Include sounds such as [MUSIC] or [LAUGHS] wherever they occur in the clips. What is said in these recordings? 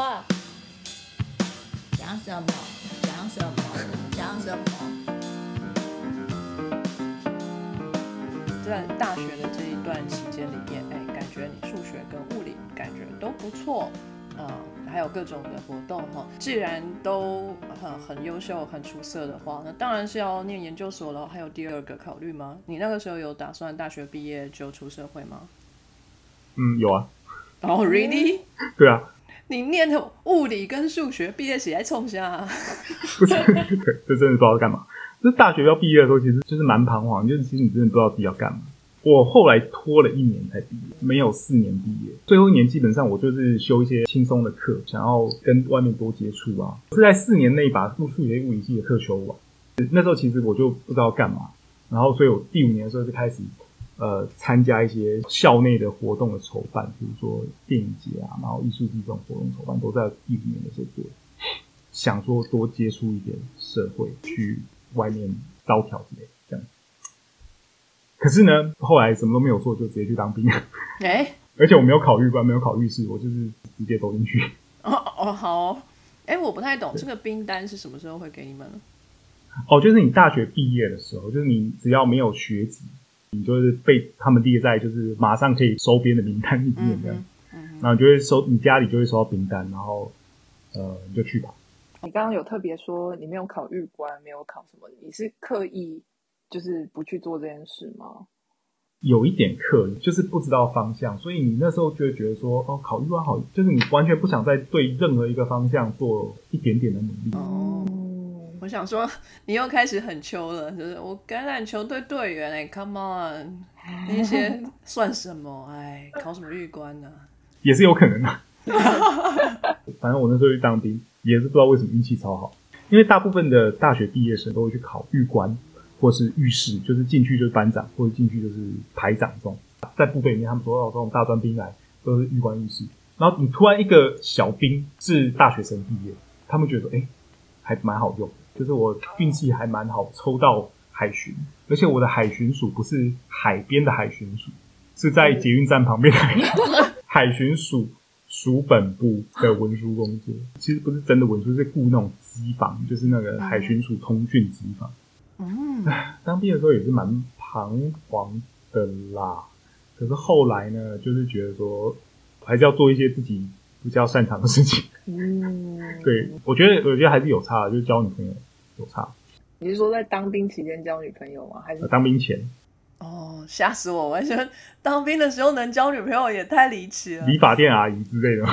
话，讲什么？讲什么？讲什么？在大学的这一段期间里面，哎，感觉你数学跟物理感觉都不错，嗯，还有各种的活动哈。既然都很很优秀、很出色的话，那当然是要念研究所了。还有第二个考虑吗？你那个时候有打算大学毕业就出社会吗？嗯，有啊。哦，really？对啊。你念的物理跟数学毕业起来冲下？不是，这真的不知道干嘛。这大学要毕业的时候，其实就是蛮彷徨，就是其实你真的不知道自己要干嘛。我后来拖了一年才毕业，没有四年毕业。最后一年基本上我就是修一些轻松的课，想要跟外面多接触啊。是在四年内把数数学物理系的课修完。那时候其实我就不知道干嘛，然后所以我第五年的时候就开始呃参加一些校内的活动的筹办，比如说电影节啊，然后艺术季这种活动筹办都在一五年的时候做。想说多接触一点社会，去。外面招条之类这样，可是呢，后来什么都没有做，就直接去当兵。[LAUGHS] 哎，而且我没有考虑官，没有考虑试，我就是直接走进去。哦哦，好。哎，我不太懂这个兵单是什么时候会给你们？哦，就是你大学毕业的时候，就是你只要没有学籍，你就是被他们列在就是马上可以收编的名单里面这样。嗯，然后就会收你家里就会收到名单，然后呃，你就去吧。你刚刚有特别说你没有考预官，没有考什么？你是刻意就是不去做这件事吗？有一点刻意，就是不知道方向，所以你那时候就会觉得说，哦，考预官好，就是你完全不想再对任何一个方向做一点点的努力。哦，我想说，你又开始很秋了，就是我橄榄球队队员哎，Come on，那些 [LAUGHS] 算什么？哎，考什么预官呢？也是有可能的。[LAUGHS] 反正我那时候去当兵。也是不知道为什么运气超好，因为大部分的大学毕业生都会去考狱官或是狱士，就是进去就是班长或者进去就是排长这种。在部队里面，他们说哦，这种大专兵来都是狱官狱士。然后你突然一个小兵是大学生毕业，他们觉得哎，还蛮好用，就是我运气还蛮好，抽到海巡，而且我的海巡署不是海边的海巡署，是在捷运站旁边的海巡署。[LAUGHS] 署本部的文书工作，其实不是真的文书，是雇那种机房，就是那个海巡署通讯机房。嗯，当兵的时候也是蛮彷徨的啦。可是后来呢，就是觉得说，还是要做一些自己比较擅长的事情。嗯，对，我觉得我觉得还是有差，就是交女朋友有差。你是说在当兵期间交女朋友吗？还是当兵前？哦，吓死我！完全当兵的时候能交女朋友也太离奇了。理发店阿姨之类的。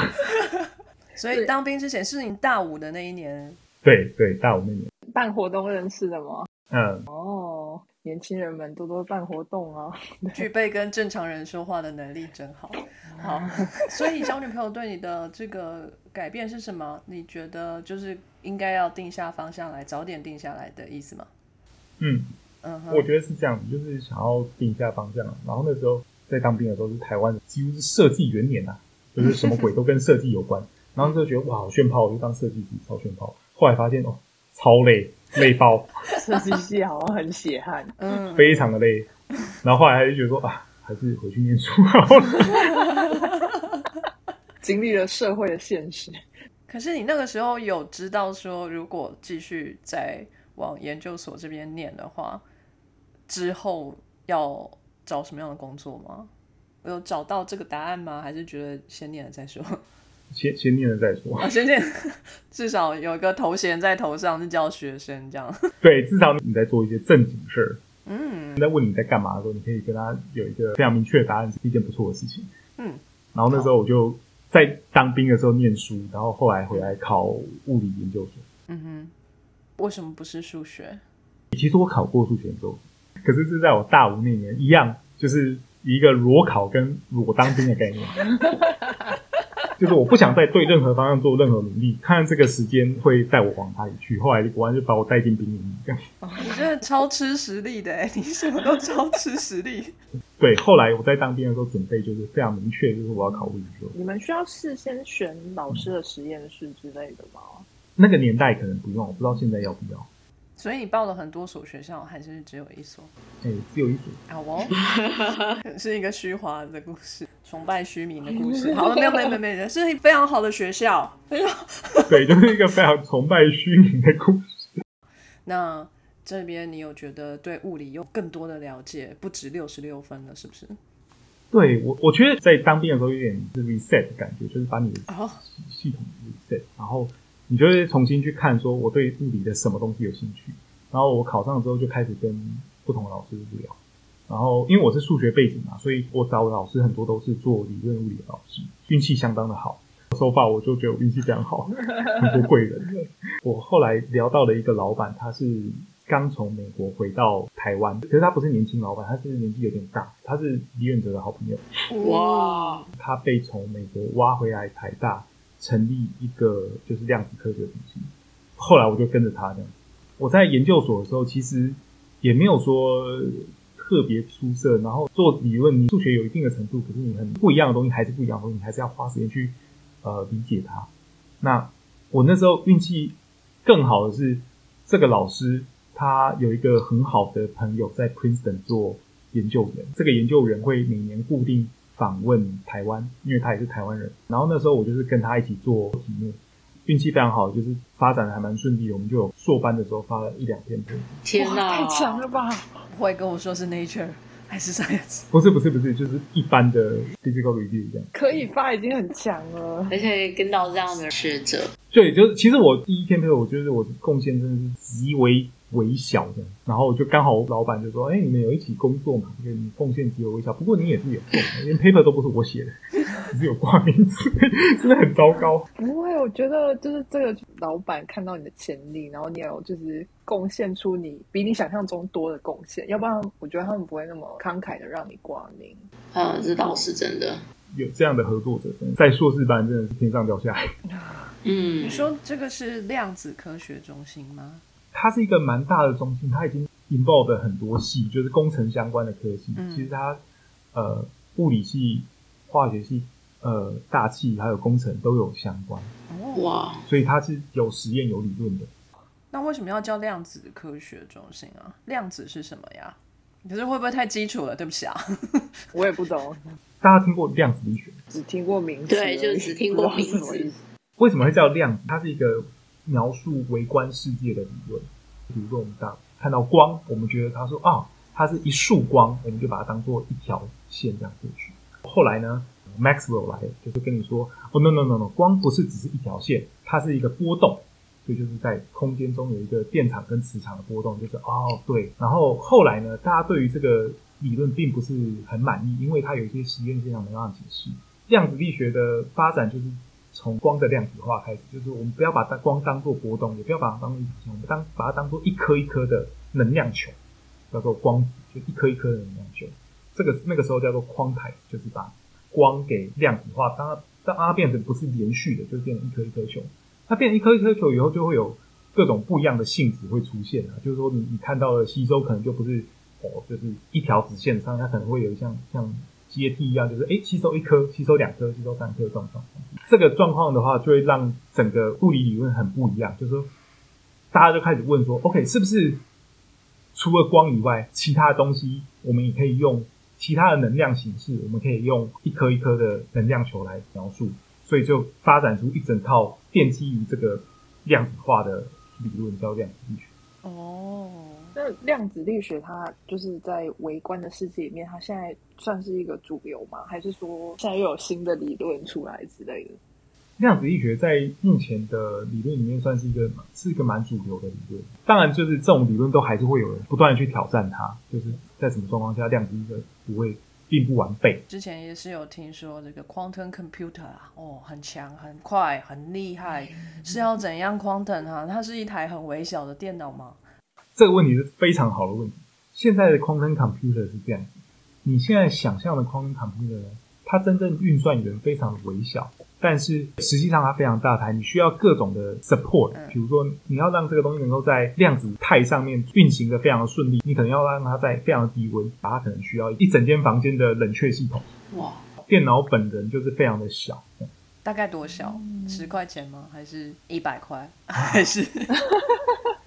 [LAUGHS] 所以当兵之前是你大五的那一年。对对，大五那年办活动认识的吗？嗯。哦，年轻人们多多办活动啊，[LAUGHS] 具备跟正常人说话的能力真好。好，[LAUGHS] 所以小女朋友对你的这个改变是什么？你觉得就是应该要定下方向来，早点定下来的意思吗？嗯嗯。我觉得是这样子，就是想要定下方向。然后那时候在当兵的时候，是台湾几乎是设计元年呐，[LAUGHS] 就是什么鬼都跟设计有关。然后就觉得哇，好炫炮，我就当设计师，超炫炮。后来发现哦，超累，累爆。设计系好像很血汗，嗯，非常的累。然后后来就觉得说啊，还是回去念书好了。[LAUGHS] 经历了社会的现实，可是你那个时候有知道说，如果继续再往研究所这边念的话。之后要找什么样的工作吗？有找到这个答案吗？还是觉得先念了再说？先 [LAUGHS] 先念了再说。啊，先念，[LAUGHS] 至少有一个头衔在头上，是叫学生这样。[LAUGHS] 对，至少你在做一些正经事儿。嗯。在问你在干嘛的时候，你可以跟他有一个非常明确的答案，是一件不错的事情。嗯。然后那时候我就在当兵的时候念书，然后后来回来考物理研究所。嗯哼。为什么不是数学？其实我考过数学研究所。可是是在我大五那年，一样就是一个裸考跟裸当兵的概念，就是我不想再对任何方向做任何努力，看这个时间会带我往哪里去。后来果然就把我带进兵营这样。你真的超吃实力的哎，你什么都超吃实力。[LAUGHS] 对，后来我在当兵的时候准备就是非常明确，就是我要考物理学。你们需要事先选老师的实验室之类的吗？那个年代可能不用，我不知道现在要不要。所以你报了很多所学校，还是只有一所？哎、只有一所。啊，哦 [LAUGHS] 是一个虚华的故事，崇拜虚名的故事。好了，没有没有没有没有，是非常好的学校。非常 [LAUGHS] 对，就是一个非常崇拜虚名的故事。[LAUGHS] 那这边你有觉得对物理有更多的了解，不止六十六分了，是不是？对我，我觉得在当兵的时候有点是 reset 的感觉，就是把你的哦，系统 reset，然后你就会重新去看，说我对物理的什么东西有兴趣。然后我考上之后就开始跟不同的老师聊，然后因为我是数学背景嘛，所以我找的老师很多都是做理论物理的老师，运气相当的好。[LAUGHS] 说法我就觉得我运气非常好，很多贵人。我后来聊到了一个老板，他是刚从美国回到台湾，可是他不是年轻老板，他是年纪有点大，他是李远哲的好朋友。哇，他被从美国挖回来台大，成立一个就是量子科学中心。后来我就跟着他这样。我在研究所的时候，其实也没有说特别出色，然后做理论，你数学有一定的程度，可是你很不一样的东西还是不一样的东西，你还是要花时间去呃理解它。那我那时候运气更好的是，这个老师他有一个很好的朋友在 Princeton 做研究员，这个研究员会每年固定访问台湾，因为他也是台湾人。然后那时候我就是跟他一起做题目，运气非常好，就是发展的还蛮顺利。我们就有硕班的时候发了一两篇论文。天哪，太强了吧！不会跟我说是 Nature 还是 Science？不是不是不是，就是一般的 physical review 这样。可以发已经很强了。而且跟到这样的学者，对，就是其实我第一篇 paper，我觉得我的贡献真的是极为微小的。然后就刚好老板就说：“哎，你们有一起工作嘛？因为你贡献极为微小，不过你也是有空，连 paper 都不是我写的，只是有挂名字，[LAUGHS] 真的很糟糕。[LAUGHS] 不会，我觉得就是这个老板看到你的潜力，然后你有就是贡献出你比你想象中多的贡献，要不然我觉得他们不会那么慷慨的让你挂名。嗯，这倒是真的。有这样的合作者，在硕士班真的是天上掉下来。嗯你，说这个是量子科学中心吗？它是一个蛮大的中心，它已经 involve 很多系，就是工程相关的科系。嗯其实它呃物理系、化学系、呃大气还有工程都有相关，哦，哇，所以它是有实验有理论的。那为什么要叫量子科学中心啊？量子是什么呀？可是会不会太基础了？对不起啊。[LAUGHS] 我也不懂，大家听过量子力学？只听过名字，对就只听过名字为什么会叫量子？它是一个描述微观世界的理论。比如说，我们当看到光，我们觉得它说啊，它是一束光，我们就把它当做一条线这样过去。后来呢，Maxwell 来，就是跟你说，哦，no no no no，光不是只是一条线，它是一个波动。所以就是在空间中有一个电场跟磁场的波动，就是哦对。然后后来呢，大家对于这个理论并不是很满意，因为它有一些实验现象没办法解释。量子力学的发展就是从光的量子化开始，就是我们不要把它光当做波动，也不要把它当做一条线，我们当把它当做一颗一颗的能量球，叫做光子，就一颗一颗的能量球。这个那个时候叫做 quantize，就是把光给量子化，当它当它变成不是连续的，就变成一颗一颗球。它变成一颗一颗球以后，就会有各种不一样的性质会出现啊。就是说你，你看到的吸收可能就不是哦，就是一条直线上，它可能会有像像阶梯一样，就是诶吸收一颗，吸收两颗，吸收三颗这种状况。这个状况的话，就会让整个物理理论很不一样。就是说，大家就开始问说，OK，是不是除了光以外，其他的东西我们也可以用其他的能量形式，我们可以用一颗一颗的能量球来描述。所以就发展出一整套奠基于这个量子化的理论，叫量子力学。哦，那量子力学它就是在微观的世界里面，它现在算是一个主流吗？还是说现在又有新的理论出来之类的？量子力学在目前的理论里面算是一个是一个蛮主流的理论。当然，就是这种理论都还是会有人不断的去挑战它，就是在什么状况下量子力学不会并不完备。之前也是有听说这个 quantum computer 啊，哦，很强、很快、很厉害，是要怎样 quantum 啊？它是一台很微小的电脑吗？这个问题是非常好的问题。现在的 quantum computer 是这样子，你现在想象的 quantum computer 呢，它真正运算源非常的微小，但是实际上它非常大台，你需要各种的 support，嗯比如说你要让这个东西能够在量子态上面运行的非常的顺利，你可能要让它在非常的低温，它可能需要一整间房间的冷却系统。哇，电脑本人就是非常的小，大概多小？十块钱吗？还是一百块？还是 [LAUGHS]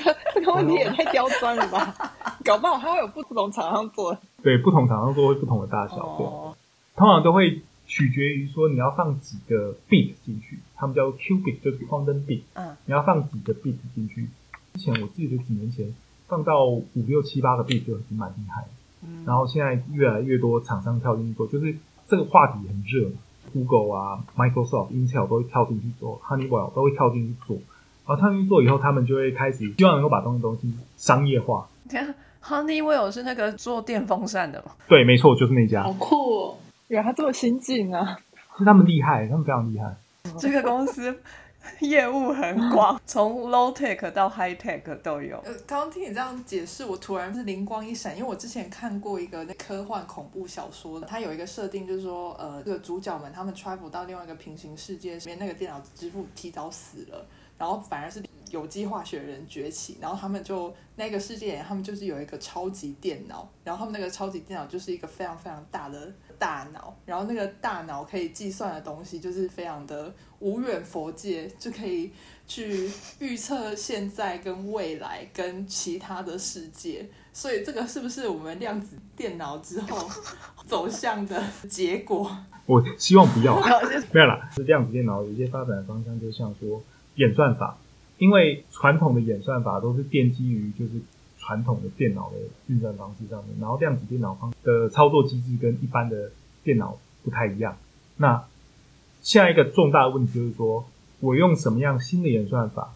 这个然后你也太刁钻了吧？[LAUGHS] 搞不好还会有不同厂商做。的。对，不同厂商做会不同的大小，对，哦，通常都会取决于说你要放几个 bit 进去，他们叫 qubit，就是光灯 bit，嗯，你要放几个 bit 进去。之前我记得几年前放到五六七八个 bit 就已经蛮厉害了，嗯。然后现在越来越多厂商跳进去做，就是这个话题很热嘛，Google 啊、Microsoft、Intel 都会跳进去做，Honeywell 都会跳进去做，然后跳进去做以后，他们就会开始希望能够把东西东西商业化。天啊，Honeywell 是那个做电风扇的吗？对，没错，就是那家好，酷哦！原来他这么先进啊！是他们厉害，他们非常厉害。这个公司业务很广，[LAUGHS] 从 low tech 到 high tech 都有。呃，刚刚听你这样解释，我突然是灵光一闪，因为我之前看过一个那科幻恐怖小说的，它有一个设定就是说，呃，这个主角们他们 travel 到另外一个平行世界里面，那个电脑之父提早死了，然后反而是有机化学人崛起，然后他们就那个世界他们就是有一个超级电脑，然后他们那个超级电脑就是一个非常非常大的大脑，然后那个大脑可以计算的东西就是非常的无远佛界，就可以去预测现在跟未来跟其他的世界，所以这个是不是我们量子电脑之后走向的结果？[LAUGHS] [LAUGHS] 我希望不要，没有啦。是量子电脑有一些发展的方向，就像说演算法，因为传统的演算法都是奠基于就是传统的电脑的运算方式上面，然后量子电脑方的操作机制跟一般的电脑不太一样。那下一个重大的问题就是说，我用什么样新的演算法，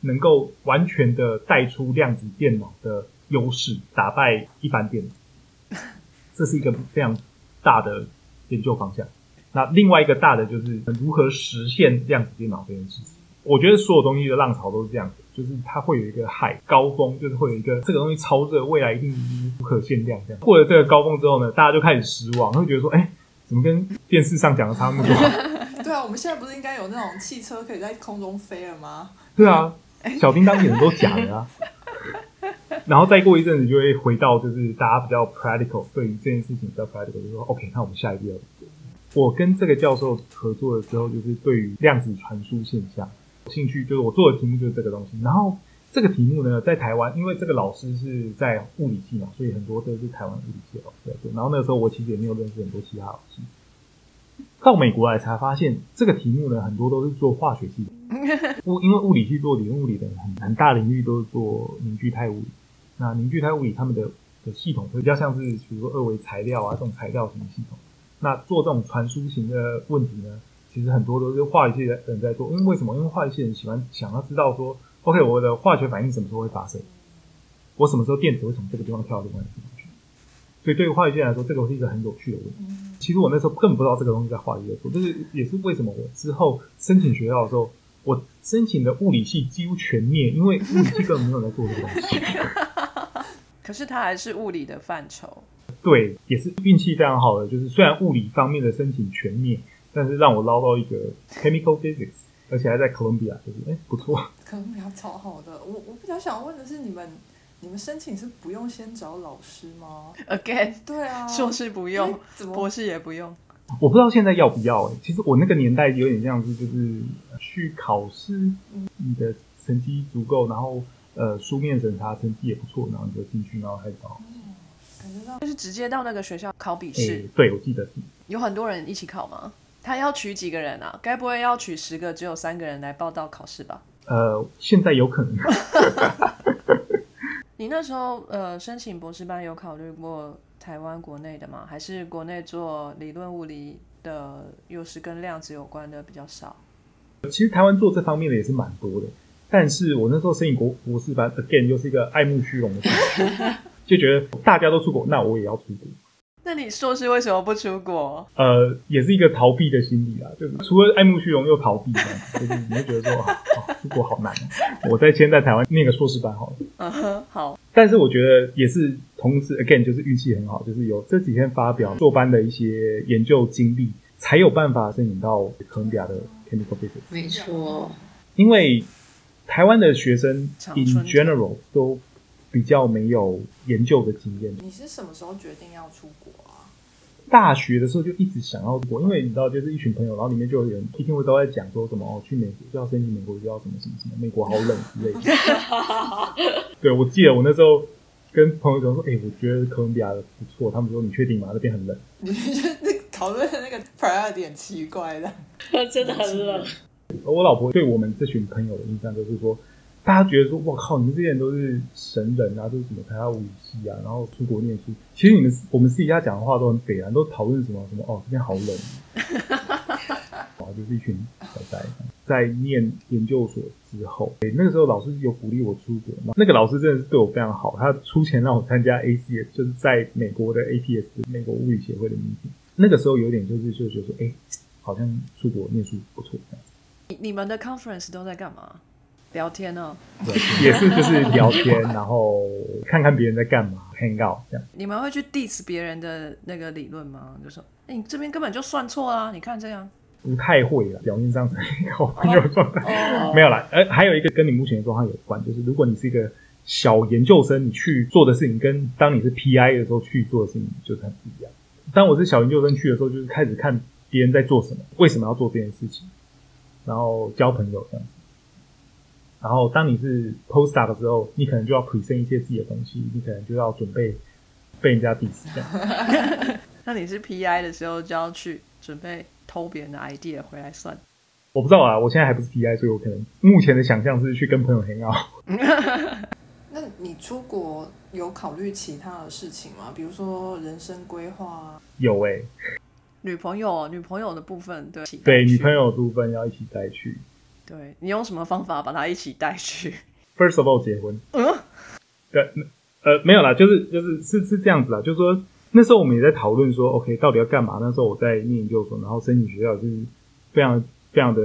能够完全的带出量子电脑的优势，打败一般电脑？[LAUGHS] 这是一个非常大的研究方向。那另外一个大的就是如何实现量子电脑这件事情。我觉得所有东西的浪潮都是这样子，就是它会有一个海高峰，就是会有一个这个东西超热，未来一定不可限量这样。过了这个高峰之后呢，大家就开始失望，会觉得说，哎、怎么跟电视上讲的差那么多？[LAUGHS] 对啊，我们现在不是应该有那种汽车可以在空中飞了吗？对啊，小叮当演的都假的啊。[LAUGHS] 然后再过一阵子就会回到就是大家比较 practical，对于这件事情比较 practical，就是说 OK，那我们下一步要怎么做？我跟这个教授合作的时候，就是对于量子传输现象有兴趣，就是我做的题目就是这个东西。然后这个题目呢，在台湾，因为这个老师是在物理系嘛，所以很多都是台湾物理系的老师在做。然后那个时候我其实也没有认识很多其他老师。到美国来才发现，这个题目呢，很多都是做化学系的。物因为物理系做理论物理的很很大领域都是做凝聚态物理。那凝聚态物理他们的的系统会比较像是比如说二维材料啊这种材料型的系统。那做这种传输型的问题呢，其实很多都是化学系的人在做。因为为什么？因为化学系人喜欢想要知道说，OK，我的化学反应什么时候会发生？我什么时候电子会从这个地方跳到另外一个地方去？所以对于化学界来说，这个是一个很有趣的问题。其实我那时候根本不知道这个东西在化学界做，这是也是为什么我之后申请学校的时候，我申请的物理系几乎全灭，因为物理系根本没有在做这个东西。[LAUGHS] 可是它还是物理的范畴。对，也是运气非常好的，就是虽然物理方面的申请全灭，但是让我捞到一个 chemical physics，而且还在哥伦比亚，就是哎不错。可能比较超好的。我我比较想问的是，你们你们申请是不用先找老师吗？Again，对啊，硕士不用博士也不用。我不知道现在要不要哎、其实我那个年代有点像是就是去考试，你的成绩足够，然后呃书面审查成绩也不错，然后你就进去，然后开始考。感觉到就是直接到那个学校考笔哎、试，对，我记得是。有很多人一起考吗？他要取几个人啊？该不会要取十个，只有三个人来报到考试吧？呃，现在有可能，[LAUGHS] 你那时候呃申请博士班有考虑过台湾国内的吗？还是国内做理论物理的又是跟量子有关的比较少？其实台湾做这方面的也是蛮多的，但是我那时候申请国博士班，again 又是一个爱慕虚荣的事情，[LAUGHS] 就觉得大家都出国，那我也要出国。那你硕士为什么不出国？呃，也是一个逃避的心理啊，就是除了爱慕虚荣又逃避 [LAUGHS] 就是你会觉得说，出国好难哦，我在先在台湾念个硕士班好了。嗯哼，好，但是我觉得也是同时，again 就是运气很好，就是有这几天发表做班的一些研究经历，才有办法申请到哥伦比亚的 chemical physics。没错，因为台湾的学生常 in general 都比较没有研究的经验。你是什么时候决定要出国啊？大学的时候就一直想要出国，因为你知道，就是一群朋友，然后里面就有人一天会都在讲说什么哦，去美国就要申请美国就要什么什么什么，美国好冷之类的。[LAUGHS] 对，我记得我那时候跟朋友讲说，哎、我觉得哥伦比亚的不错，他们说你确定吗？那边很冷。你觉得那个讨论的那个 priority 很奇怪的。[LAUGHS] 真的很冷。而我老婆对我们这群朋友的印象就是说，大家觉得说，我靠，你们这些人都是神人啊，都是什么台大物理系啊，然后出国念书。其实你们我们私底下讲的话都很北啊，都讨论什么什么哦，这边好冷。啊，[LAUGHS] 就是一群小呆。在念研究所之后，对，那个时候老师有鼓励我出国嘛，那个老师真的是对我非常好，他出钱让我参加 ACS，就是在美国的 APS 美国物理协会的 meeting。那个时候有点就是就觉得说，哎、好像出国念书不错。你你们的 conference 都在干嘛？聊天哦、对，也是就是聊天，然后看看别人在干嘛，hang out 这样。你们会去 diss 别人的那个理论吗？就说，哎、你这边根本就算错啊！你看这样，不太会了，表面上是好朋友状态，哦没有啦。呃，还有一个跟你目前的状况有关，就是如果你是一个小研究生，你去做的事情跟当你是 PI 的时候去做的事情就是很不一样。当我是小研究生去的时候，就是开始看别人在做什么，为什么要做这件事情，然后交朋友这样子。然后当你是 post star 的时候，你可能就要 present 一些自己的东西，你可能就要准备被人家 diss 这样。[LAUGHS] 那你是 PI 的时候就要去准备偷别人的 idea 回来算。我不知道啊，我现在还不是 PI，所以我可能目前的想象是去跟朋友 hang out。[LAUGHS] 那你出国有考虑其他的事情吗？比如说人生规划啊？有诶、女朋友，女朋友的部分，对，对，女朋友，友的部分要一起带去。对你用什么方法把他一起带去？First of all，结婚。嗯，对，呃，没有啦，就是就是是是这样子啦，就是说那时候我们也在讨论说，OK，到底要干嘛？那时候我在念研究所，然后申请学校就是非常非常的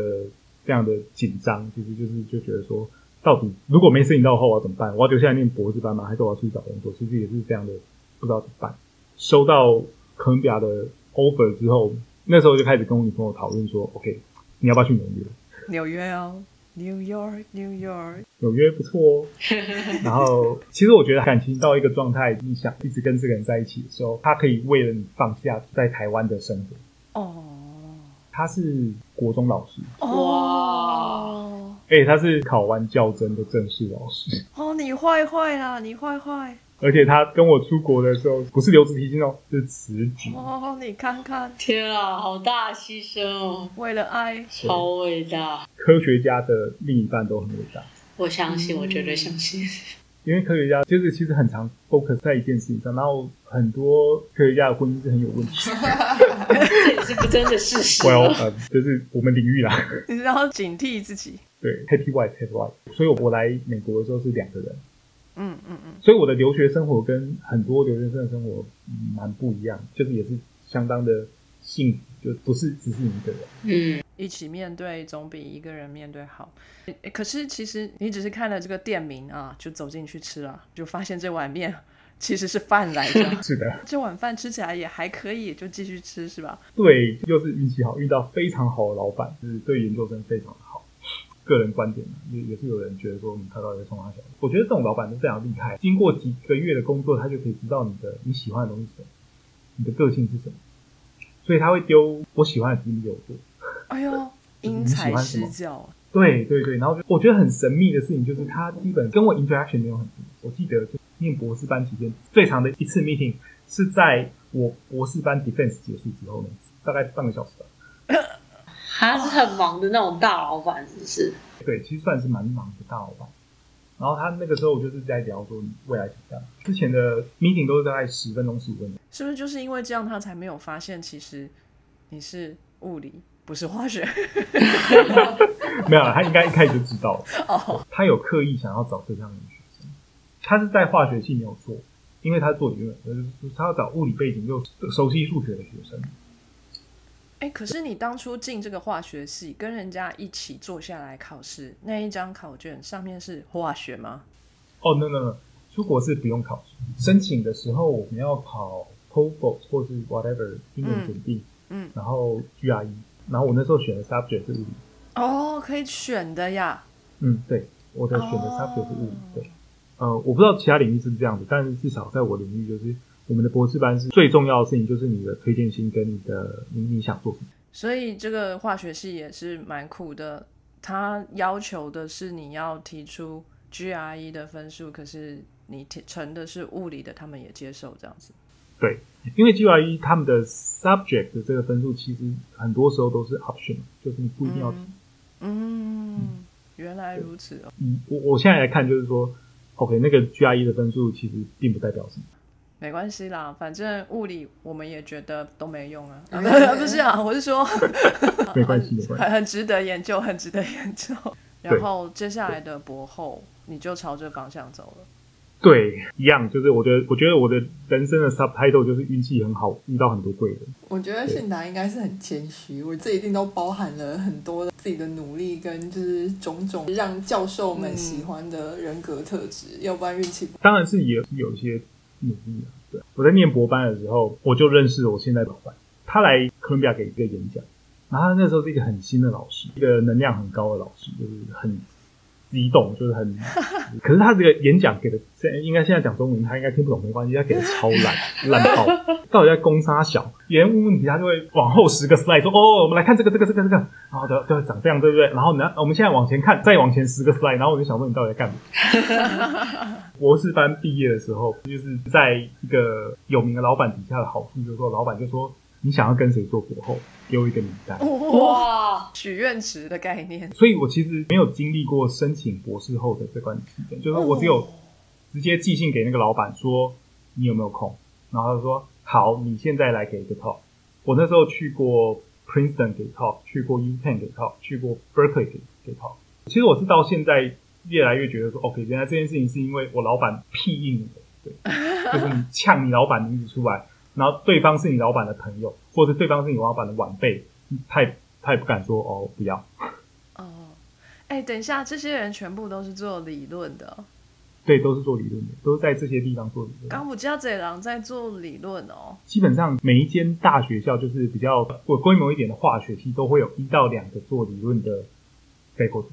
非常的紧张，其实就是就觉得说，到底如果没申请到的话，我要怎么办？我要留下来念博士班吗？还是我要出去找工作？其实也是非常的，不知道怎么办。收到哥伦比亚的 offer 之后，那时候就开始跟我女朋友讨论说，OK，你要不要去纽约？[LAUGHS] 纽约哦，New York，New York，纽约不错哦。[LAUGHS] 然后，其实我觉得感情到一个状态，你想一直跟这个人在一起的时候，他可以为了你放下在台湾的生活。哦。他是国中老师，哦。而且他是考完教甄的正式老师，哦，你坏坏啦，你坏坏而且他跟我出国的时候不是留职提薪哦，是辞职。哦，你看看，天啊，好大的牺牲哦，为了爱，超伟大！科学家的另一半都很伟大，我相信，我绝对相信。因为科学家就是其实很常 focus 在一件事情上，然后很多科学家的婚姻是很有问题。这也是不争的事实。well，呃，这是我们领域啦。[LAUGHS] 你要警惕自己。对，Happy White，Happy White。所以我来美国的时候是两个人，嗯嗯嗯，所以我的留学生活跟很多留学生的生活嗯蛮不一样，就是也是相当的幸福，就不是只是一个人。嗯，一起面对总比一个人面对好。可是其实你只是看了这个店名啊，就走进去吃了，就发现这碗面其实是饭来着。[LAUGHS] 是的，这碗饭吃起来也还可以，就继续吃是吧？对，又是运气好，遇到非常好的老板，就是对研究生非常好。个人观点啊也也是有人觉得说，你他到底在冲他小。我觉得这种老板都非常厉害，经过几个月的工作，他就可以知道你的你喜欢的东西是什么，你的个性是什么，所以他会丢我喜欢的题目给我做。哎呦，[LAUGHS] 因你喜材施教。对对对，然后就我觉得很神秘的事情就是，他基本跟我 interaction 没有很多。我记得就念博士班期间最长的一次 meeting 是在我博士班 defense 结束之后那次，大概半个小时吧。[LAUGHS] 他是很忙的那种大老板，是不是？对，其实算是蛮忙的大老板。然后他那个时候我就是在聊说你未来怎么样。之前的 meeting 都是大概十分钟、十五分钟。是不是就是因为这样，他才没有发现其实你是物理，不是化学？[LAUGHS] 没有，他应该一开始就知道了。哦，他有刻意想要找这样的学生，他是在化学系没有错，因为他做理论，就是他要找物理背景又熟悉数学的学生。哎，可是你当初进这个化学系，跟人家一起坐下来考试，那一张考卷上面是化学吗？哦、no no no，出国是不用考试，申请的时候我们要考 TOEFL 或是 whatever 英文检定，嗯。然后 GRE，然后我那时候选的 subject 是物理，哦，可以选的呀。嗯，对，我的选的哦。subject 是物理，对，呃，我不知道其他领域是不是这样子，但是至少在我领域就是我们的博士班是最重要的事情，就是你的推荐信跟你的你你想做什么。所以这个化学系也是蛮酷的，他要求的是你要提出 GRE 的分数，可是你提成的是物理的，他们也接受这样子。对，因为 GRE 他们的 subject 的这个分数其实很多时候都是 option，就是你不一定要。嗯，原来如此哦。嗯，我我现在来看就是说，OK，那个 GRE 的分数其实并不代表什么。没关系啦，反正物理我们也觉得都没用啊。[LAUGHS] [LAUGHS] 不是啊，我是说，[LAUGHS] 没关系，没关系，很很值得研究，很值得研究。然后接下来的博后，你就朝这方向走了。对，一样，就是我觉得，我觉得我的人生的 subtitle 就是运气很好，遇到很多贵人。我觉得信达应该是很谦虚，我这一定都包含了很多自己的努力跟就是种种让教授们喜欢的人格特质，要不然运气不。当然是也有一些努力啊。对，我在念博班的时候，我就认识我现在老板，他来哥伦比亚给一个演讲，然后他那时候是一个很新的老师，一个能量很高的老师，就是很。激动就是很，[LAUGHS] 可是他这个演讲给的，现应该现在讲中文，他应该听不懂，没关系，他给的超烂，[LAUGHS] 烂爆，到底在攻杀小，别人问问题，他就会往后十个 slide 说，哦，我们来看这个，这个，这个，这个，然后就就长这样，对不对？然后呢，我们现在往前看，再往前十个 slide，然后我就想问你到底在干嘛？[LAUGHS] 博士班毕业的时候，就是在一个有名的老板底下的好处，就是说，老板就说。你想要跟谁做博后？给我一个名单。哇，许愿池的概念。所以我其实没有经历过申请博士后的这段期间，就是我只有直接寄信给那个老板说你有没有空，然后他说好，你现在来给一个 talk。我那时候去过 Princeton 给 talk，去过 U Penn 给 talk，去过 Berkeley 给给 talk。其实我是到现在越来越觉得说，OK，原来这件事情是因为我老板屁应你的，对，就是你呛你老板名字出来。然后对方是你老板的朋友，或者对方是你老板的晚辈，他也他也不敢说哦不要。哦，哎，等一下，这些人全部都是做理论的。对，都是做理论的，都是在这些地方做理论。冈普加贼郎在做理论哦。基本上每一间大学校就是比较有规模一点的化学系，都会有一到两个做理论的在过程。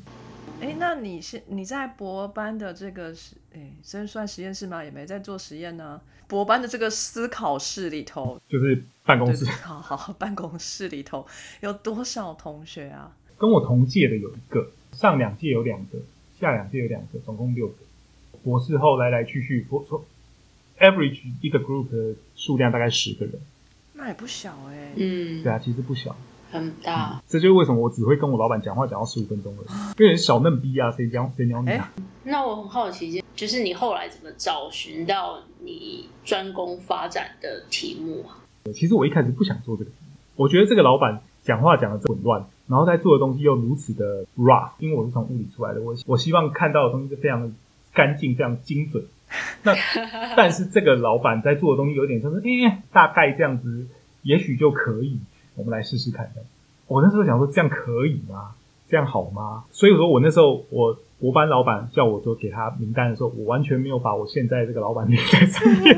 哎，那你是你在博班的这个实，哎，真算实验室吗？也没在做实验呢。博班的这个思考室里头，就是办公室。好好，办公室里头有多少同学啊？跟我同届的有一个，上两届有两个，下两届有两个，总共六个。博士后来来去去，我说 average 一个 group 的数量大概十个人，那也不小哎。嗯，对啊，其实不小。很大，这就是为什么我只会跟我老板讲话讲到十五分钟了，因为小嫩逼啊，谁教谁鸟你啊？那我很好奇，就是你后来怎么找寻到你专攻发展的题目啊？其实我一开始不想做这个，我觉得这个老板讲话讲的混乱，然后在做的东西又如此的 rough，因为我是从物理出来的，我我希望看到的东西是非常的干净、非常精准。那 [LAUGHS] 但是这个老板在做的东西有点像是，哎，大概这样子，也许就可以。我们来试试看。我那时候想说，这样可以吗？这样好吗？所以说我那时候，我博班老板叫我说给他名单的时候，我完全没有把我现在这个老板名在上面。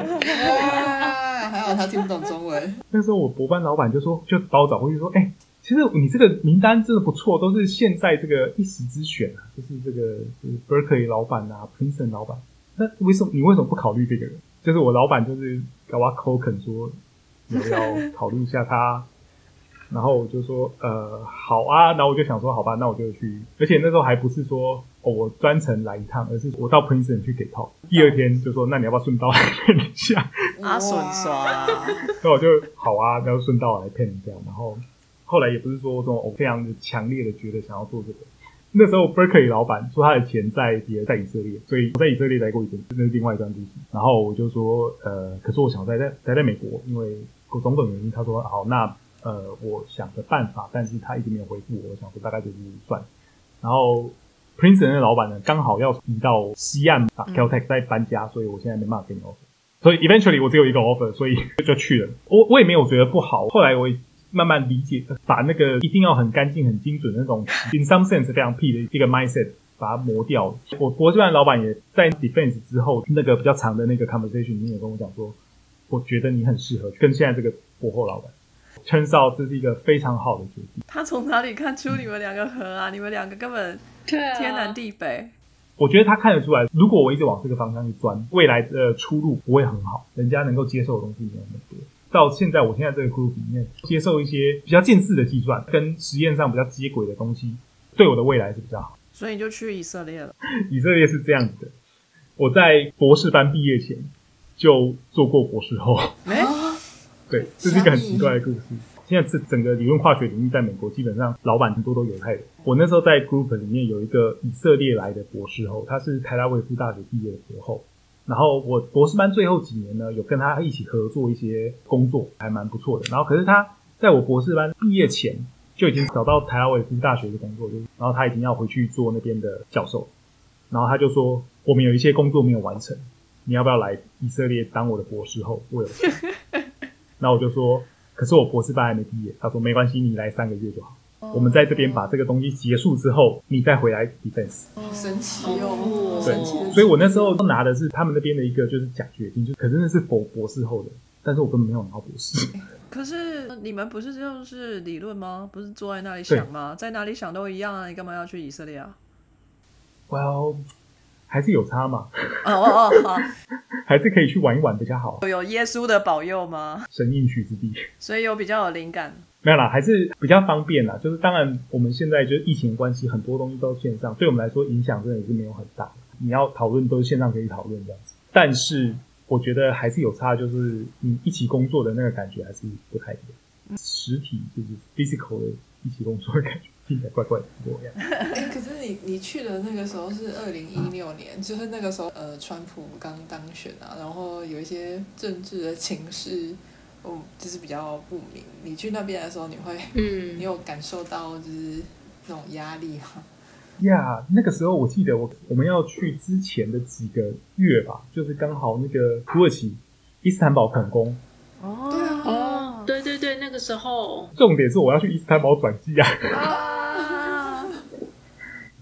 还好他听不懂中文。那时候我博班老板就说，就把我找回去说，哎，其实你这个名单真的不错，都是现在这个一时之选啊，就是这个就是 Berkeley 老板啊，Princeton 老板。那为什么你为什么不考虑这个人？就是我老板就是搞我口肯说，我要考虑一下他。然后我就说，呃，好啊。然后我就想说，好吧，那我就去。而且那时候还不是说，哦，我专程来一趟，而是我到 Princeton 去给套。第二天就说，那你要不要顺道来骗一下？阿顺刷。那我就好啊，然后顺道来骗一下。然后后来也不是说说我非常的强烈的觉得想要做这个。那时候 Berkeley 老板说他的钱在也在以色列，所以我在以色列待过一阵，那是另外一段故事。然后我就说，呃，可是我想待在待在美国，因为种种原因。他说，好，那。呃，我想的办法，但是他一直没有回复我。我想说大概就是算。然后 Princeton 的老板呢，刚好要移到西岸，Caltech 在搬家，所以我现在没办法给你 offer。所以 eventually 我只有一个 offer，所以就去了。我我也没有觉得不好。后来我慢慢理解，把那个一定要很干净、很精准的那种 [LAUGHS] in some sense 非常屁的一个 mindset 把它磨掉。我国际班老板也在 defense 之后那个比较长的那个 conversation 里面有跟我讲说，我觉得你很适合跟现在这个博后老板。陈少，这是一个非常好的决定。他从哪里看出你们两个合啊？你们两个根本天南地北。我觉得他看得出来，如果我一直往这个方向去钻，未来的出路不会很好，人家能够接受的东西没有那么多。到现在，我现在这个 group 里面接受一些比较近似的计算，跟实验上比较接轨的东西，对我的未来是比较好。所以你就去以色列了。以色列是这样子的，我在博士班毕业前就做过博士后，哎、对，这是一个很奇怪的故事。现在这整个理论化学领域在美国，基本上老板很多都犹太人。我那时候在 group 里面有一个以色列来的博士后，他是台拉维夫大学毕业的博后。然后我博士班最后几年呢，有跟他一起合作一些工作，还蛮不错的。然后可是他在我博士班毕业前就已经找到台拉维夫大学的工作，就是然后他已经要回去做那边的教授。然后他就说，我们有一些工作没有完成，你要不要来以色列当我的博士后？我有钱。[LAUGHS] 那我就说，可是我博士班还没毕业。他说没关系，你来三个月就好。我们在这边把这个东西结束之后，你再回来 defense。好神奇哦神奇的，所以我那时候拿的是他们那边的一个就是奖学金，就可是那是博博士后的，但是我根本没有拿到博士。可是你们不是就是理论吗？不是坐在那里想吗？在哪里想都一样啊，你干嘛要去以色列啊？Well，还是有差嘛，哦哦哦，好，[LAUGHS] 还是可以去玩一玩比较好，有耶稣的保佑吗？神应许之地。所以有比较有灵感。没有啦，还是比较方便啦。就是当然，我们现在就是疫情的关系，很多东西都线上，对我们来说影响真的也是没有很大。你要讨论都是线上可以讨论这样子，但是我觉得还是有差，就是你一起工作的那个感觉还是不太一样。实体就是 physical 的一起工作的感觉，听起来怪怪的，模样。哎，可是你你去的那个时候是二零一六年，就是那个时候呃，川普刚当选啊，然后有一些政治的情势，嗯，就是比较不明。你去那边的时候，你会嗯 [LAUGHS] 你，有感受到就是那种压力吗？呀那个时候我记得我我们要去之前的几个月吧，就是刚好那个土耳其伊斯坦堡恐攻，哦对啊哦，对对对，那个时候，重点是我要去伊斯坦堡转机啊。啊！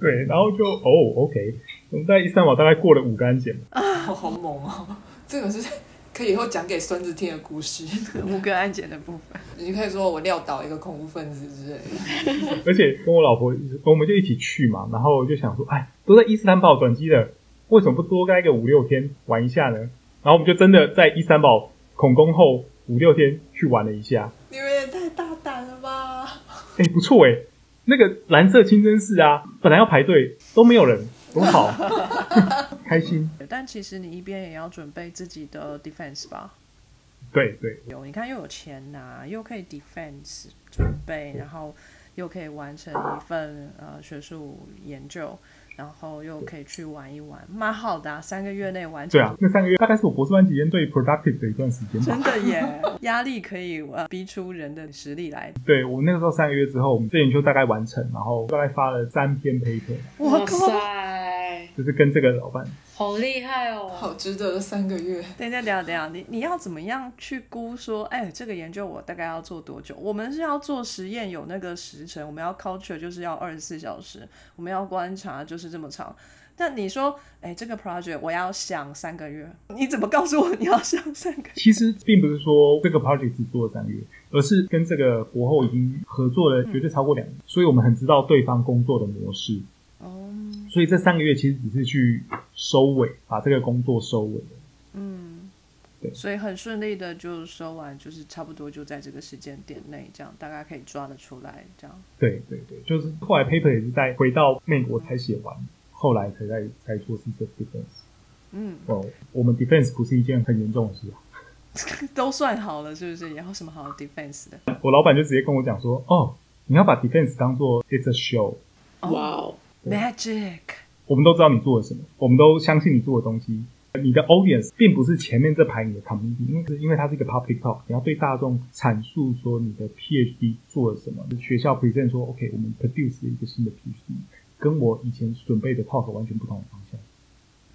对，然后就哦，OK，我们在伊斯坦堡大概过了五个安检啊，好好猛哦！这个是可以以后讲给孙子听的故事。五个安检的部分，你可以说我撂倒一个恐怖分子之类的。而且跟我老婆，我们就一起去嘛，然后就想说，哎，都在伊斯坦堡转机了，为什么不多待个五六天玩一下呢？然后我们就真的在伊斯坦堡恐攻后五六天去玩了一下，你们也太大胆了吧！哎，不错哎，那个蓝色清真寺啊，本来要排队都没有人，多好，[LAUGHS] 开心。但其实你一边也要准备自己的 defense 吧。对对，有，你看又有钱拿，又可以 defense 准备，然后又可以完成一份呃学术研究，然后又可以去玩一玩，蛮好的、啊，三个月内完成。对啊，那三个月大概是我博士班期间最 productive 的一段时间。真的耶，压力可以呃逼出人的实力来。对我那个时候三个月之后，我们这研究大概完成，然后大概发了三篇 paper，哇靠！塞，就是跟这个老板。好厉害哦！好值得三个月。等一下，等一下，等一下，你你要怎么样去估说，哎，这个研究我大概要做多久？我们是要做实验，有那个时程，我们要 culture 就是要二十四小时，我们要观察就是这么长。但你说，哎，这个 project 我要想三个月，你怎么告诉我你要想三个月？其实并不是说这个 project 只做了三个月，而是跟这个国后已经合作了绝对超过两年，所以我们很知道对方工作的模式。哦，所以这三个月其实只是去收尾，把这个工作收尾了。嗯，对所以很顺利的就收完，就是差不多就在这个时间点内，这样大概可以抓得出来，这样。对对对，就是后来 paper 也是在回到美国才写完，后来才在才做 c s defense。嗯，哦，我们 defense 不是一件很严重的事啊。[LAUGHS] 都算好了，是不是？然后什么好 defense 的？我老板就直接跟我讲说：“哦，你要把 defense 当做 it's a show。哇哦，Magic，我们都知道你做了什么，我们都相信你做的东西。你的 audience 并不是前面这排你的 community，因为是因为它是一个 public talk，你要对大众阐述说你的 PhD 做了什么。学校 present 说 OK，我们 produce 了一个新的 PhD，跟我以前准备的 talk 完全不同的方向。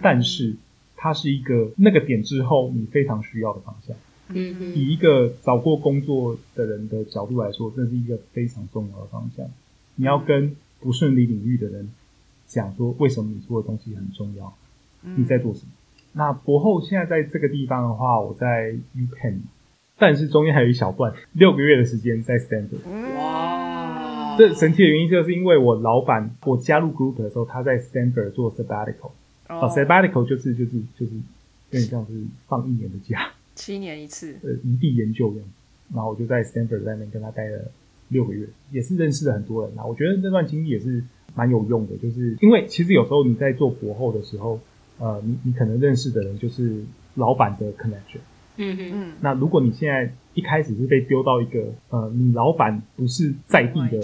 但是它是一个那个点之后你非常需要的方向。嗯，以一个找过工作的人的角度来说，这是一个非常重要的方向。你要跟不顺利领域的人讲说，为什么你做的东西很重要，你在做什么。那博后现在在这个地方的话，我在 UPenn，但是中间还有一小段六个月的时间在 Stanford。哇，这神奇的原因就是因为我老板，我加入 group 的时候，他在 Stanford 做 sabbatical，哦哦，sabbatical 就是就是就是有点像是放一年的假，七年一次，呃，异地研究这样。然后我就在 Stanford 在那边跟他待了六个月，也是认识了很多人啊。我觉得那段经历也是蛮有用的，就是因为其实有时候你在做博后的时候，呃，你你可能认识的人就是老板的 connection。嗯嗯，嗯，那如果你现在一开始是被丢到一个呃，你老板不是在地的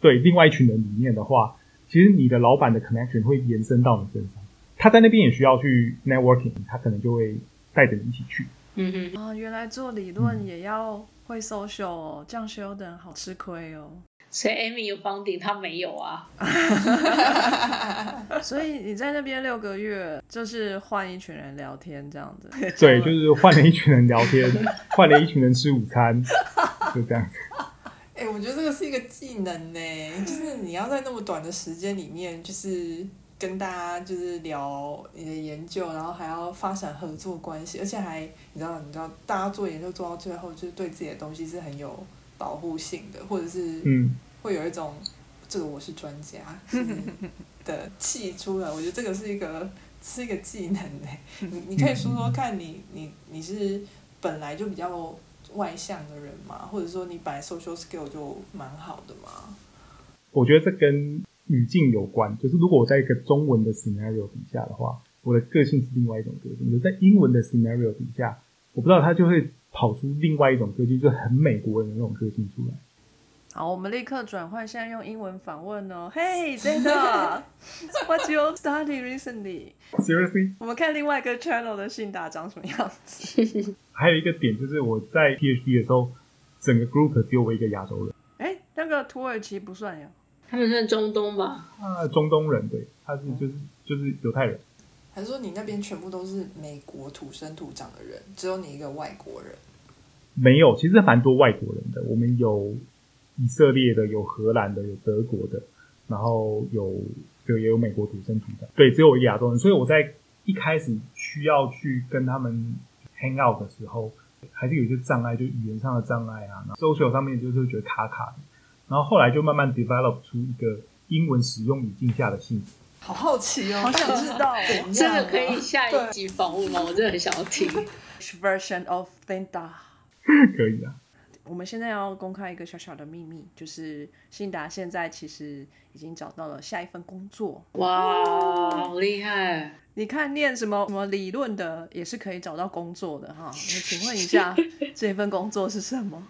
对另外一群人里面的话，其实你的老板的 connection 会延伸到你身上。他在那边也需要去 networking，他可能就会带着你一起去。嗯嗯，啊，原来做理论也要会 social 哦，这样修的人好吃亏哦。所以 Amy 有房顶，他没有啊。[LAUGHS] 所以你在那边六个月，就是换一群人聊天这样子。对，就是换了一群人聊天，[LAUGHS] 换了一群人吃午餐，就这样子。哎、我觉得这个是一个技能呢，就是你要在那么短的时间里面，就是跟大家就是聊你的研究，然后还要发展合作关系，而且还你知道，你知道，大家做研究做到最后，就是对自己的东西是很有保护性的，或者是嗯，会有一种这个我是专家是的气出来。我觉得这个是一个是一个技能呢。[LAUGHS] 你你可以说说看你你你是本来就比较外向的人嘛，或者说你本来 social skill 就蛮好的嘛？我觉得这跟语境有关。就是如果我在一个中文的 scenario 底下的话，我的个性是另外一种个性；，有在英文的 scenario 底下，我不知道它就会跑出另外一种个性，就很美国人的那种个性出来。好，我们立刻转换，现在用英文访问哦。Hey, Data，What's your study recently？Seriously，我们看另外一个 channel 的信达长什么样子。[LAUGHS] 还有一个点就是我在 PhD 的时候，整个 group 只有我一个亚洲人，哎，那个土耳其不算呀。他们算中东吧？啊，中东人，对，他是就是就是犹太人。还是说你那边全部都是美国土生土长的人，只有你一个外国人？没有，其实蛮多外国人的。我们有以色列的，有荷兰的，有德国的，然后有就也有美国土生土长。对，只有亚洲人，所以我在一开始需要去跟他们 hang out 的时候，还是有一些障碍，就语言上的障碍啊，然后 social 上面就是会觉得卡卡的。然后后来就慢慢 develop 出一个英文使用语境下的性格。好好奇哦，好想知道怎样啊这个可以下一集访问吗？我真的很想要听。Which version of Linda？可以啊，我们现在要公开一个小小的秘密，就是信达现在其实已经找到了下一份工作。哇，好厉害！你看，念什么什么理论的也是可以找到工作的哈。那请问一下，[LAUGHS] 这份工作是什么？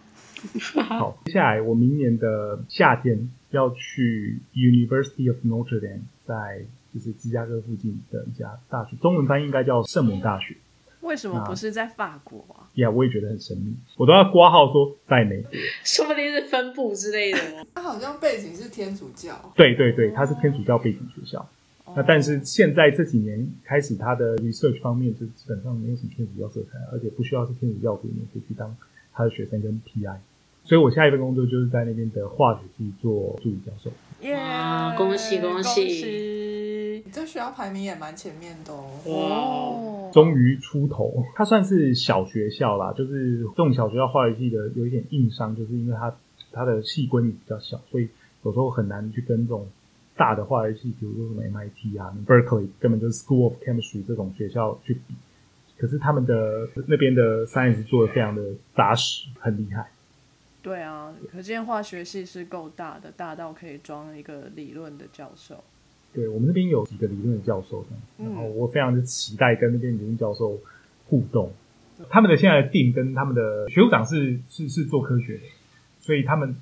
[LAUGHS] 好，接下来我明年的夏天要去 University of Notre Dame，在就是芝加哥附近的一家大学，中文翻译应该叫圣母大学。为什么不是在法国啊？呀、我也觉得很神秘，我都要挂号说在美国。说不定是分部之类的哦。[LAUGHS] 他好像背景是天主教，对对对，它是天主教背景学校。那但是现在这几年开始，他的 research 方面就基本上没有什么天主教色彩，而且不需要是天主教徒你也可以去当他的学生跟 PI。所以我下一份工作就是在那边的化学系做助理教授。耶、哇恭喜恭喜喜！你这学校排名也蛮前面的哦。哇，哦，终于出头，它算是小学校啦，就是这种小学校化学系的有一点硬伤，就是因为它它的系规比较小，所以有时候很难去跟这种大的化学系，比如说什么 MIT 啊、Berkeley，根本就是 School of Chemistry 这种学校去比。可是他们的那边的 science 做的非常的扎实，很厉害。对啊，可见化学系是够大的，大到可以装一个理论的教授。对我们那边有几个理论的教授然后我非常的期待跟那边理论教授互动。他们的现在的定跟他们的学务长是是是做科学的，所以他们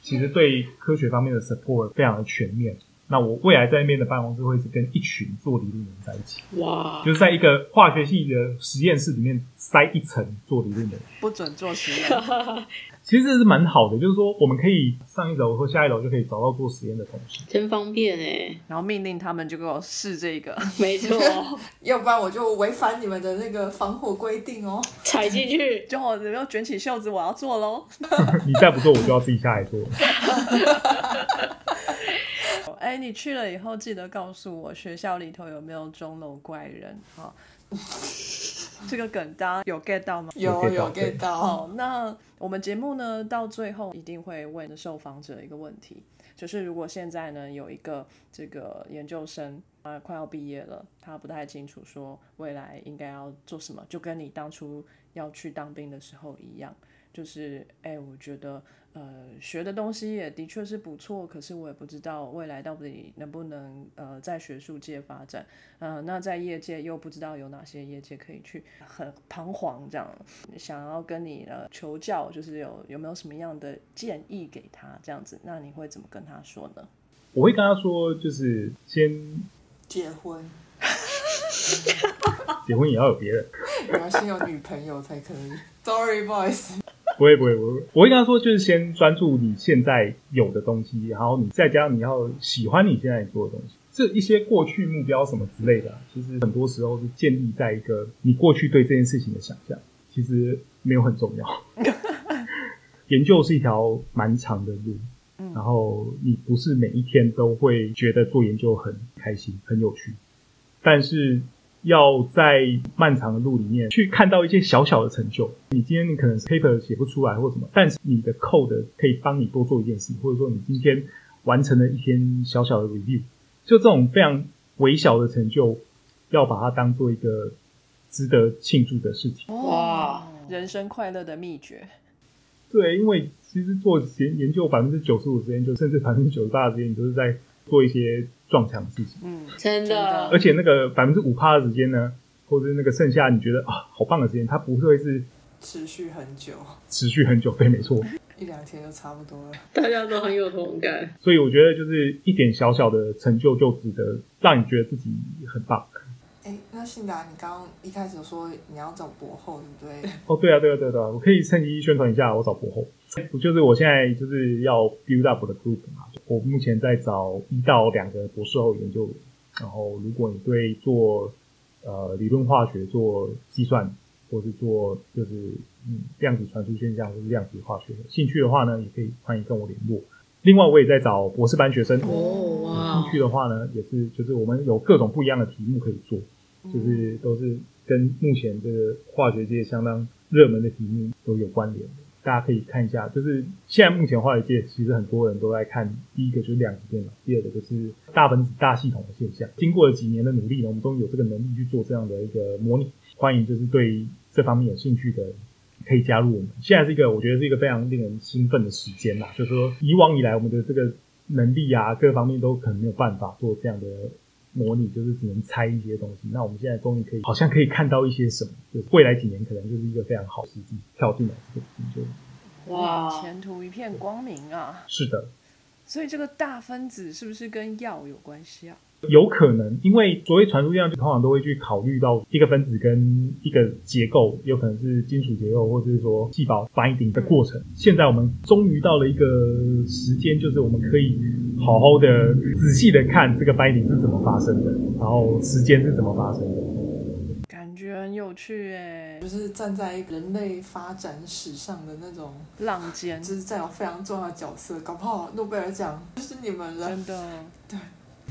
其实对科学方面的 support 非常的全面。那我未来在那边的办公室会是跟一群做理论的人在一起，哇，就是在一个化学系的实验室里面塞一层做理论的人。不准做实验，[LAUGHS] 其实这是蛮好的，就是说我们可以上一楼或下一楼就可以找到做实验的同事。真方便哎，然后命令他们就给我试这个。[LAUGHS] 没错，[LAUGHS] 要不然我就违反你们的那个防火规定哦。踩进去。就我有没有卷起袖子，我要做喽。你再不做，我就要自己下来做。哎，你去了以后记得告诉我学校里头有没有钟楼怪人哈。这个梗大家有 get 到吗？有有有 get 到 get 到，好，那我们节目呢，到最后一定会问受访者一个问题，就是如果现在呢有一个这个研究生啊快要毕业了，他不太清楚说未来应该要做什么，就跟你当初要去当兵的时候一样，就是哎，我觉得呃学的东西也的确是不错，可是我也不知道未来到底能不能呃在学术界发展，呃，那在业界又不知道有哪些业界可以去，很彷徨这样，想要跟你呃求教，就是有有没有什么样的建议给他这样子，那你会怎么跟他说呢？我会跟他说，就是先结婚，结婚也要有别人，你要先有女朋友才可以。Sorry, boys。不会不会，我我会跟他说，就是先专注你现在有的东西，然后你再加上你要喜欢你现在做的东西，这一些过去目标什么之类的，其实很多时候是建立在一个你过去对这件事情的想象，其实没有很重要。研究是一条蛮长的路，然后你不是每一天都会觉得做研究很开心、很有趣，但是要在漫长的路里面去看到一些小小的成就。你今天你可能是 paper 写不出来或什么，但是你的 code 可以帮你多做一件事，或者说你今天完成了一篇小小的 review，就这种非常微小的成就，要把它当做一个值得庆祝的事情。哇，人生快乐的秘诀。对，因为其实做研研究百分之九十五时间，就甚至百分之九十八的时间，你都是在做一些撞墙的事情。嗯，真的而且那个百分之五趴的时间呢，或者是那个剩下你觉得啊好棒的时间，它不会是持续很久，持续很久。对，没错。一两天就差不多了。大家都很有同感。所以我觉得就是一点小小的成就，就值得让你觉得自己很棒。哎，那信达，你刚刚一开始有说你要找博后，对不对？哦，对啊，对啊，对啊，对啊，我可以趁机宣传一下，我找博后，就是我现在就是要 build up 我的 group 嘛，我目前在找一到两个博士后研究员，然后如果你对做呃理论化学做计算，或是做就是嗯量子传输现象或是量子化学有兴趣的话呢，也可以欢迎跟我联络。另外，我也在找博士班学生，哦哇有兴趣的话呢，也是就是我们有各种不一样的题目可以做，就是都是跟目前这个化学界相当热门的题目都有关联的。大家可以看一下，就是现在目前化学界其实很多人都在看，第一个就是量子电脑，第二个就是大分子大系统的现象。经过了几年的努力呢，我们终于有这个能力去做这样的一个模拟。欢迎就是对这方面有兴趣的可以加入我们。现在是一个我觉得是一个非常令人兴奋的时间啦，就是说以往以来我们的这个能力啊各方面都可能没有办法做这样的模拟，就是只能猜一些东西。那我们现在终于可以，好像可以看到一些什么，就是未来几年可能就是一个非常好的时机跳进来这个研究。哇，前途一片光明啊！是的，所以这个大分子是不是跟药有关系啊？有可能，因为所谓传输量，就通常都会去考虑到一个分子跟一个结构，有可能是金属结构，或者是说细胞 binding 的过程。现在我们终于到了一个时间，就是我们可以好好的、仔细的看这个 binding 是怎么发生的，然后时间是怎么发生的。感觉很有趣哎，就是站在人类发展史上的那种，浪尖就是占有非常重要的角色，搞不好诺贝尔奖就是你们了。真的。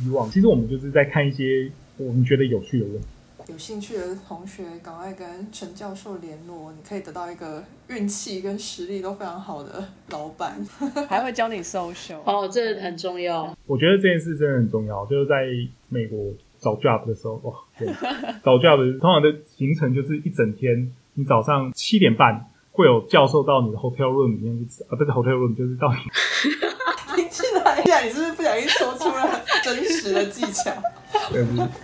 以往其实我们就是在看一些我们觉得有趣的问题。有兴趣的同学，赶快跟陈教授联络，你可以得到一个运气跟实力都非常好的老板。[LAUGHS] 还会教你 social 哦，这很重要。我觉得这件事真的很重要，就是在美国找 job 的时候，哇，对，找 job 通常的行程就是一整天，你早上七点半会有教授到你的 hotel room 里面去，啊，不是 hotel room，就是到你 [LAUGHS] 听起来呀，你是不是不小心说出了真实的技巧？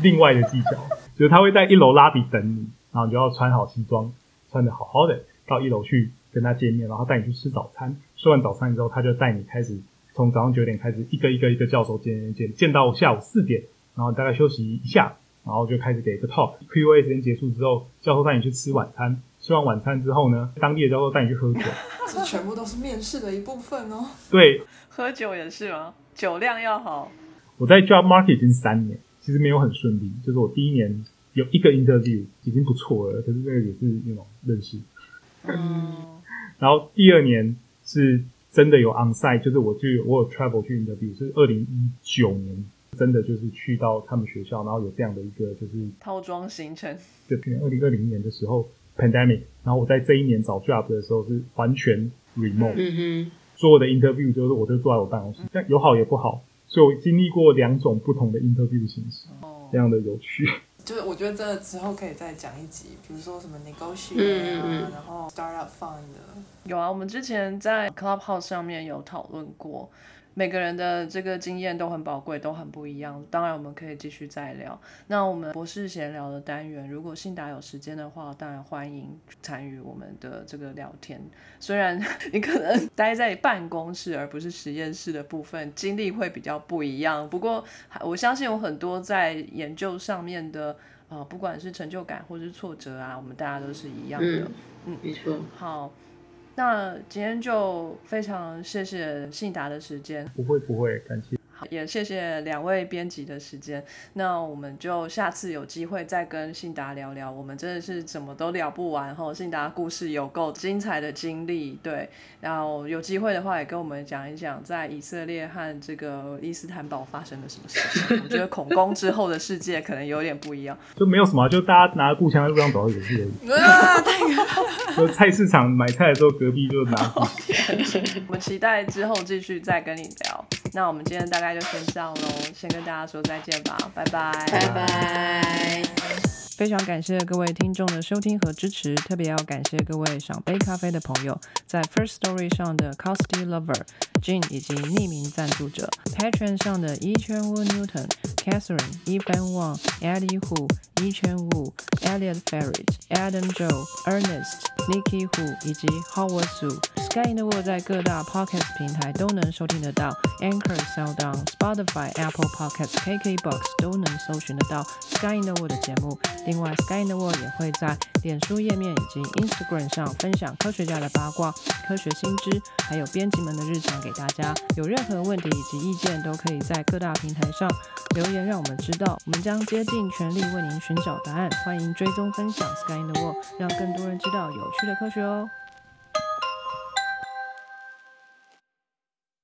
另外的技巧，就是他会在一楼拉比等你，然后你就要穿好西装，穿的好好的到一楼去跟他见面，然后带你去吃早餐。吃完早餐之后，他就带你开始从早上九点开始，一个一个一个教授见见见，见到下午四点，然后大概休息一下，然后就开始给一个 talk。Q&A 时间结束之后，教授带你去吃晚餐。吃完晚餐之后呢，当地的教授带你去喝酒。这全部都是面试的一部分哦。对，喝酒也是吗？酒量要好。我在 job market 已经三年，其实没有很顺利。就是我第一年有一个 interview 已经不错了，可是那个也是那种认识。嗯，然后第二年是真的有 onsite，就是我去我有 travel 去 interview，是二零一九年真的就是去到他们学校，然后有这样的一个就是套装行程，就去年二零二零年的时候 pandemic，然后我在这一年找 job 的时候是完全 remote，、嗯哼，所有的 interview 就是我就坐在我办公室，但有好也不好，所以我经历过两种不同的 interview 形式，哦非，常的有趣。[LAUGHS] 就是我觉得这个之后可以再讲一集，比如说什么 negotiate 啊，然后 startup fund 有啊，我们之前在 Clubhouse 上面有讨论过，每个人的这个经验都很宝贵，都很不一样。当然，我们可以继续再聊。那我们博士闲聊的单元，如果信达有时间的话，当然欢迎参与我们的这个聊天。虽然你可能待在办公室而不是实验室的部分，经历会比较不一样。不过，我相信有很多在研究上面的。呃，不管是成就感或是挫折啊，我们大家都是一样的。嗯嗯没错，好，那今天就非常谢谢信达的时间，不会不会，感谢。好也谢谢两位编辑的时间。那我们就下次有机会再跟信达聊聊，我们真的是怎么都聊不完哈。信达故事有够精彩的经历，对，然后有机会的话也跟我们讲一讲，在以色列和这个伊斯坦堡发生了什么事情。我觉得恐攻之后的世界可能有点不一样。就没有什么啊，就大家拿着步枪在路上走来走去而已。啊，太 [LAUGHS] 就菜市场买菜的时候，隔壁就拿步枪。我们期待之后继续再跟你聊。那我们今天大概就先这样喽，先跟大家说再见吧，拜拜，拜拜。非常感谢各位听众的收听和支持，特别要感谢各位想杯咖啡的朋友，在 First Story 上的 Costy Lover、Jin 以及匿名赞助者，Patreon 上的 Yi Chuan Wu Newton、Catherine、Evan Wang、Eddie Hu、一圈 Wu、Elliot Ferret、Adam Joe、Ernest、Nikki Hu 以及 Howard Su。Sky in the World 在各大 Podcast 平台都能收听得到，Anchor、SoundOn、Spotify、Apple Podcasts、KKBox 都能搜寻得到 Sky in the World 的节目。另外，Sky in the World 也会在脸书页面以及 Instagram 上分享科学家的八卦、科学新知，还有编辑们的日常给大家。有任何问题以及意见，都可以在各大平台上留言，让我们知道。我们将竭尽全力为您寻找答案。欢迎追踪分享 Sky in the World，让更多人知道有趣的科学哦。